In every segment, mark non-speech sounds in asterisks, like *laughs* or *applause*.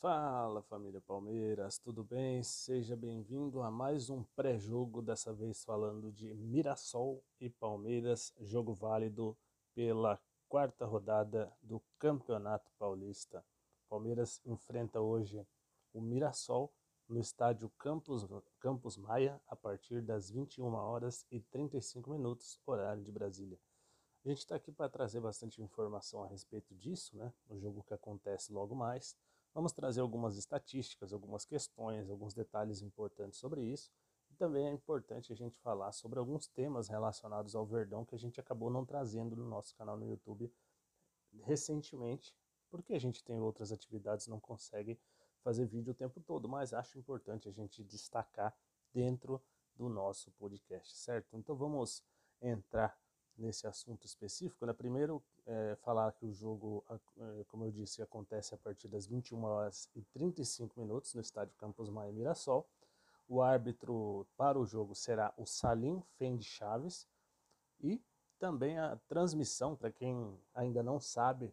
Fala família Palmeiras, tudo bem? Seja bem-vindo a mais um pré-jogo, dessa vez falando de Mirassol e Palmeiras, jogo válido pela quarta rodada do Campeonato Paulista. Palmeiras enfrenta hoje o Mirassol no estádio Campos, Campos Maia a partir das 21 horas e 35 minutos, horário de Brasília. A gente está aqui para trazer bastante informação a respeito disso, né? O jogo que acontece logo mais. Vamos trazer algumas estatísticas, algumas questões, alguns detalhes importantes sobre isso. E também é importante a gente falar sobre alguns temas relacionados ao Verdão que a gente acabou não trazendo no nosso canal no YouTube recentemente, porque a gente tem outras atividades não consegue fazer vídeo o tempo todo, mas acho importante a gente destacar dentro do nosso podcast, certo? Então vamos entrar nesse assunto específico. Né? Primeiro, é, falar que o jogo, é, como eu disse, acontece a partir das 21 horas e 35 minutos no estádio Campos Maia Mirassol. O árbitro para o jogo será o Salim Fendi Chaves e também a transmissão, para quem ainda não sabe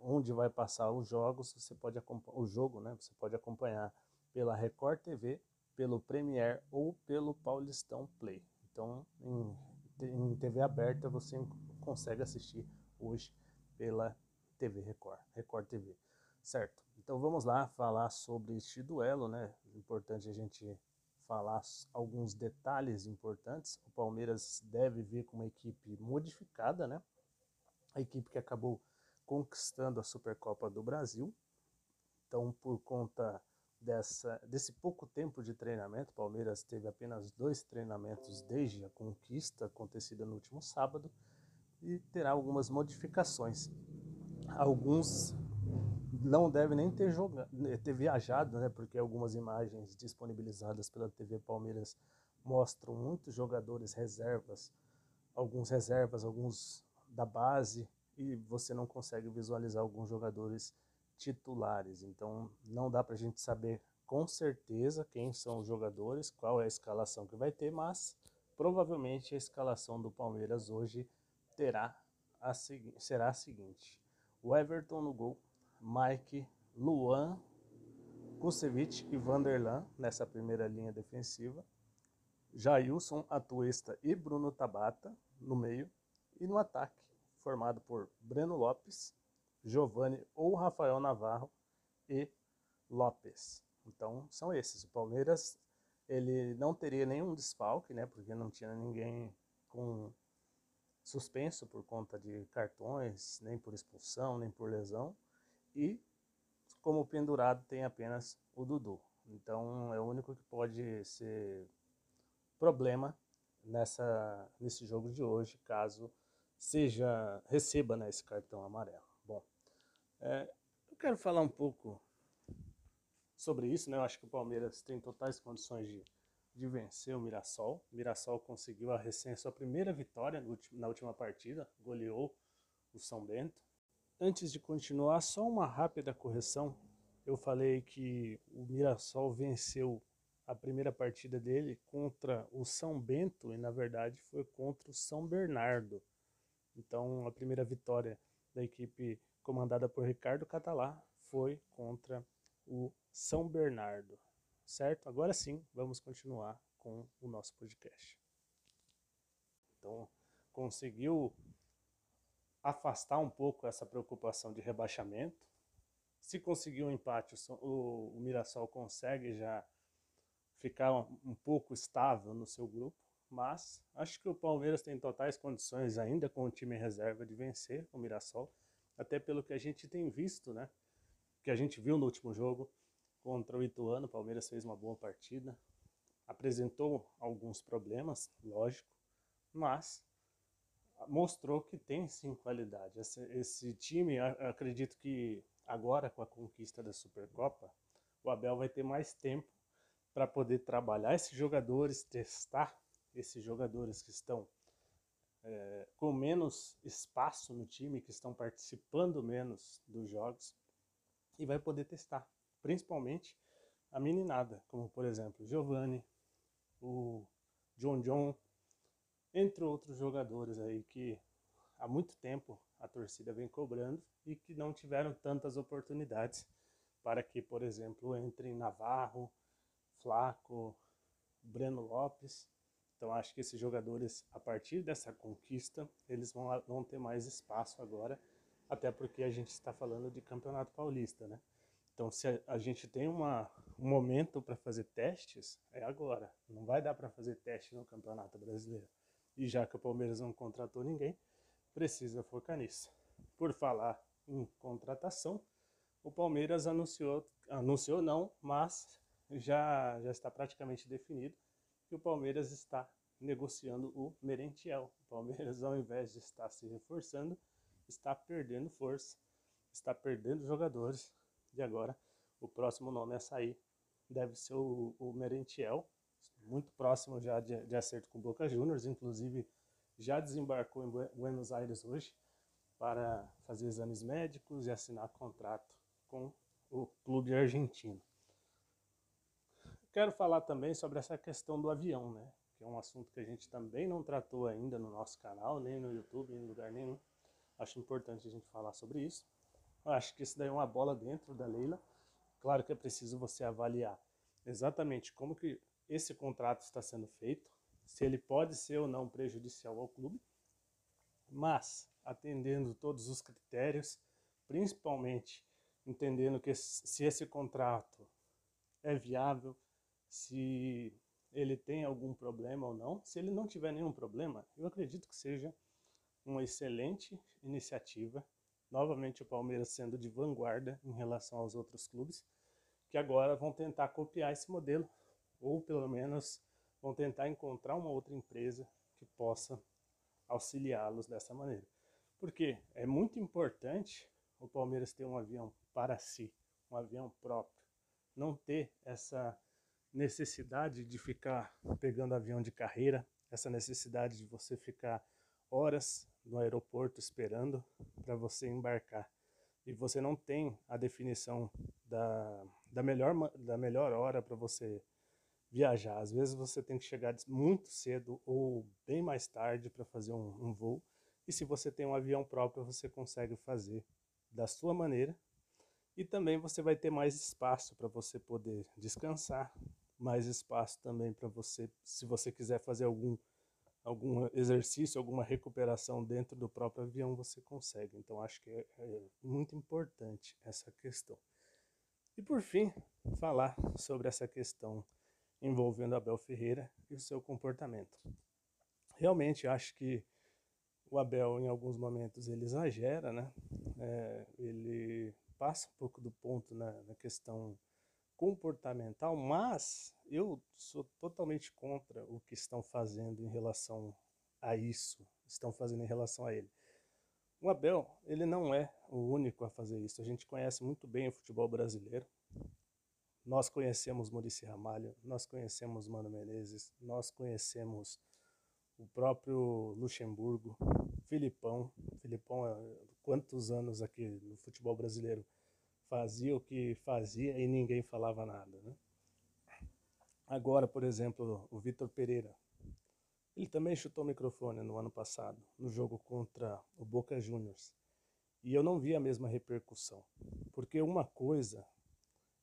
onde vai passar os jogos, você pode o jogo, né? Você pode acompanhar pela Record TV, pelo Premiere ou pelo Paulistão Play. Então, em em TV aberta você consegue assistir hoje pela TV Record, Record TV, certo? Então vamos lá falar sobre este duelo, né? Importante a gente falar alguns detalhes importantes. O Palmeiras deve vir com uma equipe modificada, né? A equipe que acabou conquistando a Supercopa do Brasil. Então, por conta dessa, desse pouco tempo de treinamento, Palmeiras teve apenas dois treinamentos desde a conquista acontecida no último sábado e terá algumas modificações. Alguns não devem nem ter, jogado, ter viajado, né, porque algumas imagens disponibilizadas pela TV Palmeiras mostram muitos jogadores reservas, alguns reservas, alguns da base, e você não consegue visualizar alguns jogadores titulares. Então não dá para a gente saber com certeza quem são os jogadores, qual é a escalação que vai ter, mas provavelmente a escalação do Palmeiras hoje terá a será a seguinte: o Everton no gol, Mike, Luan, Kusevich e Vanderlan nessa primeira linha defensiva, Jailson, Atuesta e Bruno Tabata no meio, e no ataque, formado por Breno Lopes, Giovanni ou Rafael Navarro e Lopes. Então são esses. O Palmeiras ele não teria nenhum desfalque, né? Porque não tinha ninguém com suspenso por conta de cartões, nem por expulsão, nem por lesão. E como pendurado tem apenas o Dudu. Então é o único que pode ser problema nessa nesse jogo de hoje, caso seja receba né, esse cartão amarelo. É, eu quero falar um pouco sobre isso, né? Eu acho que o Palmeiras tem totais condições de, de vencer o Mirassol. O Mirassol conseguiu a recém sua primeira vitória na última partida, goleou o São Bento. Antes de continuar, só uma rápida correção. Eu falei que o Mirassol venceu a primeira partida dele contra o São Bento e na verdade foi contra o São Bernardo. Então a primeira vitória da equipe comandada por Ricardo Catalá, foi contra o São Bernardo. Certo? Agora sim, vamos continuar com o nosso podcast. Então, conseguiu afastar um pouco essa preocupação de rebaixamento. Se conseguir um empate, o, o Mirassol consegue já ficar um, um pouco estável no seu grupo, mas acho que o Palmeiras tem totais condições ainda com o time reserva de vencer o Mirassol até pelo que a gente tem visto, né? Que a gente viu no último jogo contra o Ituano, o Palmeiras fez uma boa partida, apresentou alguns problemas, lógico, mas mostrou que tem sim qualidade. Esse, esse time, acredito que agora com a conquista da Supercopa, o Abel vai ter mais tempo para poder trabalhar esses jogadores, testar esses jogadores que estão é, com menos espaço no time, que estão participando menos dos jogos, e vai poder testar, principalmente a meninada, como por exemplo Giovanni, o John John, entre outros jogadores aí que há muito tempo a torcida vem cobrando e que não tiveram tantas oportunidades para que, por exemplo, entrem Navarro, Flaco, Breno Lopes. Então acho que esses jogadores, a partir dessa conquista, eles vão, vão ter mais espaço agora, até porque a gente está falando de Campeonato Paulista, né? Então se a, a gente tem uma, um momento para fazer testes, é agora. Não vai dar para fazer teste no Campeonato Brasileiro. E já que o Palmeiras não contratou ninguém, precisa focar nisso. Por falar em contratação, o Palmeiras anunciou, anunciou não, mas já, já está praticamente definido que o Palmeiras está negociando o Merentiel. O Palmeiras, *laughs* ao invés de estar se reforçando, está perdendo força, está perdendo jogadores. E agora o próximo nome a sair deve ser o, o Merentiel, muito próximo já de, de acerto com o Boca Juniors, inclusive já desembarcou em Buenos Aires hoje para fazer exames médicos e assinar contrato com o clube argentino. Quero falar também sobre essa questão do avião, né? Que é um assunto que a gente também não tratou ainda no nosso canal, nem no YouTube, nem em lugar nenhum. Acho importante a gente falar sobre isso. Acho que isso daí é uma bola dentro da Leila. Claro que é preciso você avaliar exatamente como que esse contrato está sendo feito, se ele pode ser ou não prejudicial ao clube, mas atendendo todos os critérios, principalmente entendendo que se esse contrato é viável, se ele tem algum problema ou não. Se ele não tiver nenhum problema, eu acredito que seja uma excelente iniciativa. Novamente o Palmeiras sendo de vanguarda em relação aos outros clubes, que agora vão tentar copiar esse modelo, ou pelo menos vão tentar encontrar uma outra empresa que possa auxiliá-los dessa maneira. Porque é muito importante o Palmeiras ter um avião para si, um avião próprio, não ter essa necessidade de ficar pegando avião de carreira, essa necessidade de você ficar horas no aeroporto esperando para você embarcar. E você não tem a definição da, da, melhor, da melhor hora para você viajar. Às vezes você tem que chegar muito cedo ou bem mais tarde para fazer um, um voo. E se você tem um avião próprio, você consegue fazer da sua maneira. E também você vai ter mais espaço para você poder descansar, mais espaço também para você, se você quiser fazer algum, algum exercício, alguma recuperação dentro do próprio avião, você consegue. Então acho que é, é muito importante essa questão. E por fim, falar sobre essa questão envolvendo Abel Ferreira e o seu comportamento. Realmente acho que o Abel, em alguns momentos, ele exagera, né? É, ele passa um pouco do ponto na, na questão comportamental, mas eu sou totalmente contra o que estão fazendo em relação a isso, estão fazendo em relação a ele. O Abel, ele não é o único a fazer isso. A gente conhece muito bem o futebol brasileiro. Nós conhecemos Murici Ramalho, nós conhecemos Mano Menezes, nós conhecemos o próprio Luxemburgo, Filipão. Filipão, quantos anos aqui no futebol brasileiro fazia o que fazia e ninguém falava nada. Né? Agora, por exemplo, o Vitor Pereira. Ele também chutou o microfone no ano passado, no jogo contra o Boca Juniors. E eu não vi a mesma repercussão. Porque uma coisa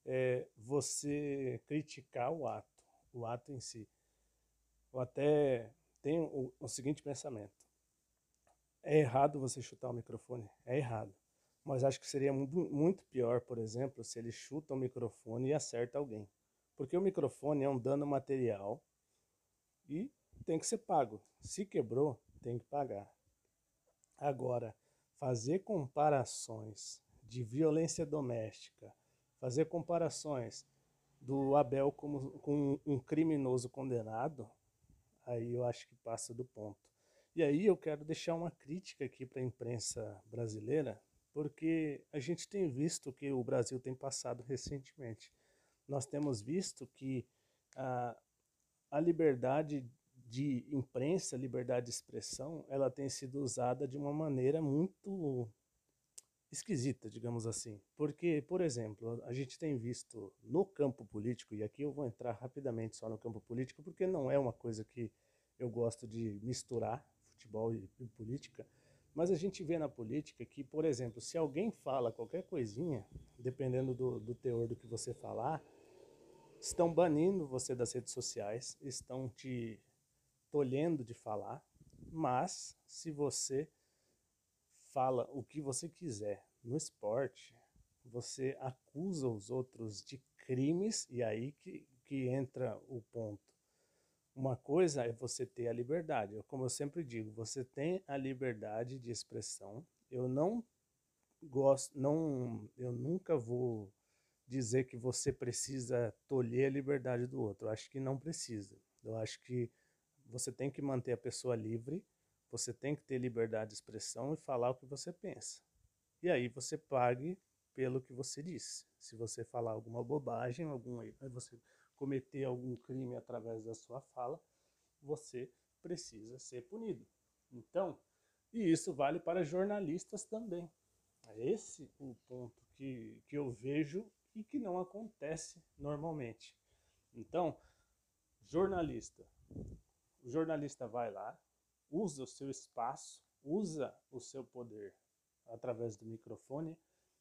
é você criticar o ato, o ato em si. Eu até tenho o, o seguinte pensamento. É errado você chutar o microfone? É errado. Mas acho que seria muito pior, por exemplo, se ele chuta o microfone e acerta alguém. Porque o microfone é um dano material e tem que ser pago. Se quebrou, tem que pagar. Agora, fazer comparações de violência doméstica, fazer comparações do Abel como, com um criminoso condenado, aí eu acho que passa do ponto. E aí eu quero deixar uma crítica aqui para a imprensa brasileira, porque a gente tem visto que o Brasil tem passado recentemente. Nós temos visto que a, a liberdade de imprensa, liberdade de expressão, ela tem sido usada de uma maneira muito esquisita, digamos assim. Porque, por exemplo, a gente tem visto no campo político, e aqui eu vou entrar rapidamente só no campo político, porque não é uma coisa que eu gosto de misturar futebol e, e política, Mas a gente vê na política que, por exemplo, se alguém fala qualquer coisinha, dependendo do, do teor do que você falar, estão banindo você das redes sociais, estão te tolhendo de falar, mas se você fala o que você quiser no esporte, você acusa os outros de crimes e aí que, que entra o ponto. Uma coisa é você ter a liberdade. Como eu sempre digo, você tem a liberdade de expressão. Eu não gosto, não, eu nunca vou dizer que você precisa tolher a liberdade do outro. Eu acho que não precisa. Eu acho que você tem que manter a pessoa livre, você tem que ter liberdade de expressão e falar o que você pensa. E aí você pague pelo que você disse. Se você falar alguma bobagem, algum você cometer algum crime através da sua fala, você precisa ser punido. Então, e isso vale para jornalistas também. É esse o ponto que, que eu vejo e que não acontece normalmente. Então, jornalista. O jornalista vai lá, usa o seu espaço, usa o seu poder através do microfone,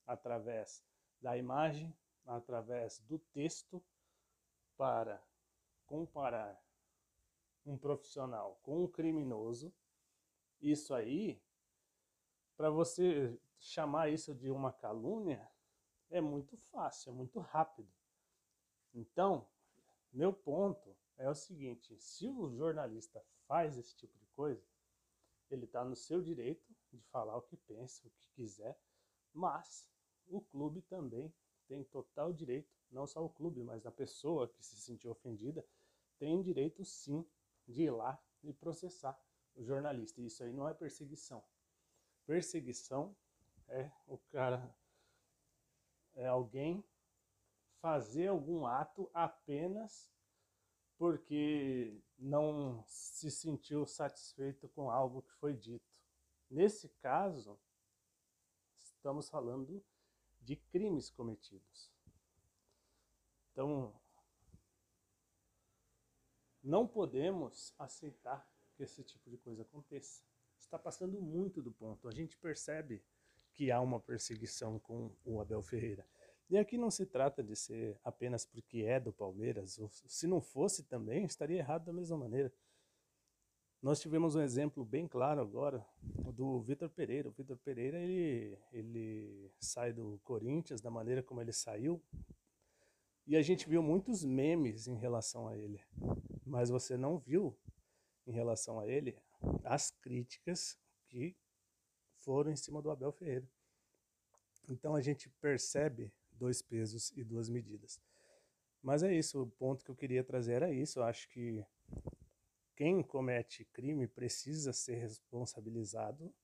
através da imagem, através do texto para comparar um profissional com um criminoso, isso aí, para você chamar isso de uma calúnia, é muito fácil, é muito rápido. Então, meu ponto é o seguinte, se o jornalista faz esse tipo de coisa, ele está no seu direito de falar o que pensa, o que quiser, mas o clube também tem total direito não só o clube, mas a pessoa que se sentiu ofendida, tem direito sim de ir lá e processar o jornalista. Isso aí não é perseguição. Perseguição é o cara, é alguém fazer algum ato apenas porque não se sentiu satisfeito com algo que foi dito. Nesse caso, estamos falando de crimes cometidos. Então, não podemos aceitar que esse tipo de coisa aconteça. Está passando muito do ponto. A gente percebe que há uma perseguição com o Abel Ferreira. E aqui não se trata de ser apenas porque é do Palmeiras. Se não fosse também, estaria errado da mesma maneira. Nós tivemos um exemplo bem claro agora do Vitor Pereira. O Vitor Pereira ele, ele sai do Corinthians da maneira como ele saiu, e a gente viu muitos memes em relação a ele, mas você não viu em relação a ele as críticas que foram em cima do Abel Ferreira. Então a gente percebe dois pesos e duas medidas. Mas é isso, o ponto que eu queria trazer era isso. Eu acho que quem comete crime precisa ser responsabilizado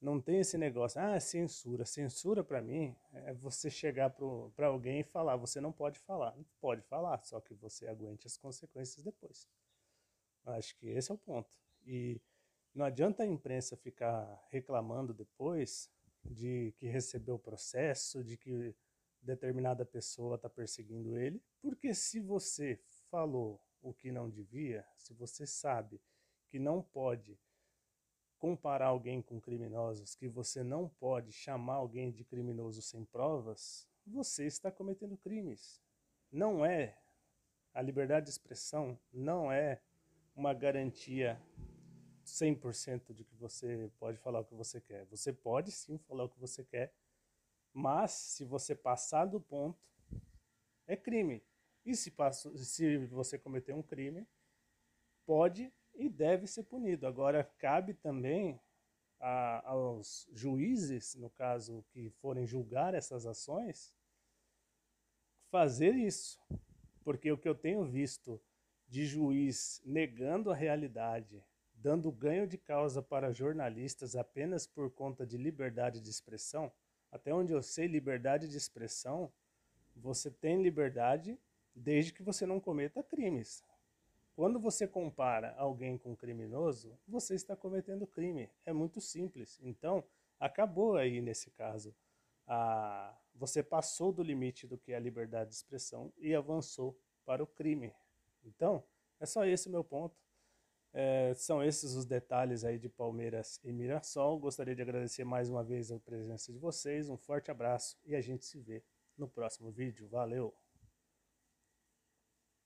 não tem esse negócio, ah, censura. Censura para mim é você chegar para alguém e falar, você não pode falar. Não pode falar, só que você aguente as consequências depois. Acho que esse é o ponto. E não adianta a imprensa ficar reclamando depois de que recebeu o processo, de que determinada pessoa está perseguindo ele, porque se você falou o que não devia, se você sabe que não pode comparar alguém com criminosos, que você não pode chamar alguém de criminoso sem provas, você está cometendo crimes. Não é a liberdade de expressão não é uma garantia 100% de que você pode falar o que você quer. Você pode sim falar o que você quer, mas se você passar do ponto, é crime. E se, passo, se você cometer um crime, pode e deve ser punido. Agora, cabe também a, aos juízes, no caso, que forem julgar essas ações, fazer isso. Porque o que eu tenho visto de juiz negando a realidade, dando ganho de causa para jornalistas apenas por conta de liberdade de expressão, até onde eu sei, liberdade de expressão, você tem liberdade desde que você não cometa crimes. Quando você compara alguém com um criminoso, você está cometendo crime. É muito simples. Então, acabou aí nesse caso. A... Você passou do limite do que é a liberdade de expressão e avançou para o crime. Então, é só esse o meu ponto. É, são esses os detalhes aí de Palmeiras e Mirassol. Gostaria de agradecer mais uma vez a presença de vocês. Um forte abraço e a gente se vê no próximo vídeo. Valeu!